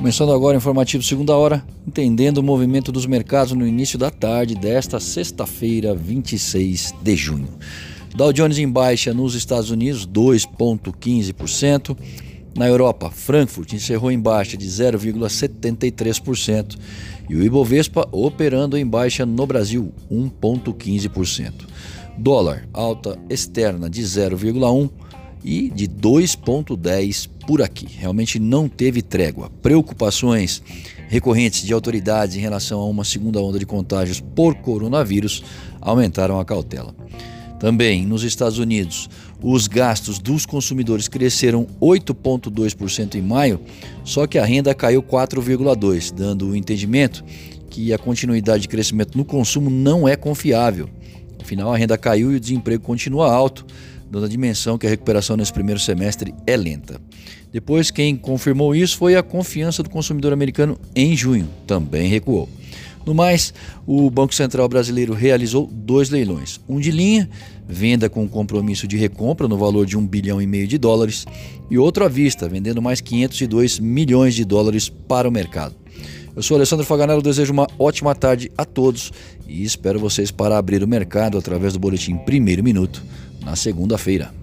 Começando agora o informativo segunda hora, entendendo o movimento dos mercados no início da tarde desta sexta-feira, 26 de junho. Dow Jones em baixa nos Estados Unidos, 2,15%. Na Europa, Frankfurt encerrou em baixa de 0,73% e o Ibovespa operando em baixa no Brasil, 1,15%. Dólar, alta externa de 0,1% e de 2,10 por aqui. Realmente não teve trégua. Preocupações recorrentes de autoridades em relação a uma segunda onda de contágios por coronavírus aumentaram a cautela. Também nos Estados Unidos, os gastos dos consumidores cresceram 8,2% em maio, só que a renda caiu 4,2%, dando o entendimento que a continuidade de crescimento no consumo não é confiável. Afinal, a renda caiu e o desemprego continua alto, dando a dimensão que a recuperação nesse primeiro semestre é lenta. Depois, quem confirmou isso foi a confiança do consumidor americano em junho, também recuou. No mais, o Banco Central brasileiro realizou dois leilões: um de linha, venda com compromisso de recompra no valor de 1 bilhão e meio de dólares, e outro à vista, vendendo mais 502 milhões de dólares para o mercado. Eu sou Alessandro Faganello, desejo uma ótima tarde a todos e espero vocês para abrir o mercado através do boletim Primeiro Minuto na segunda-feira.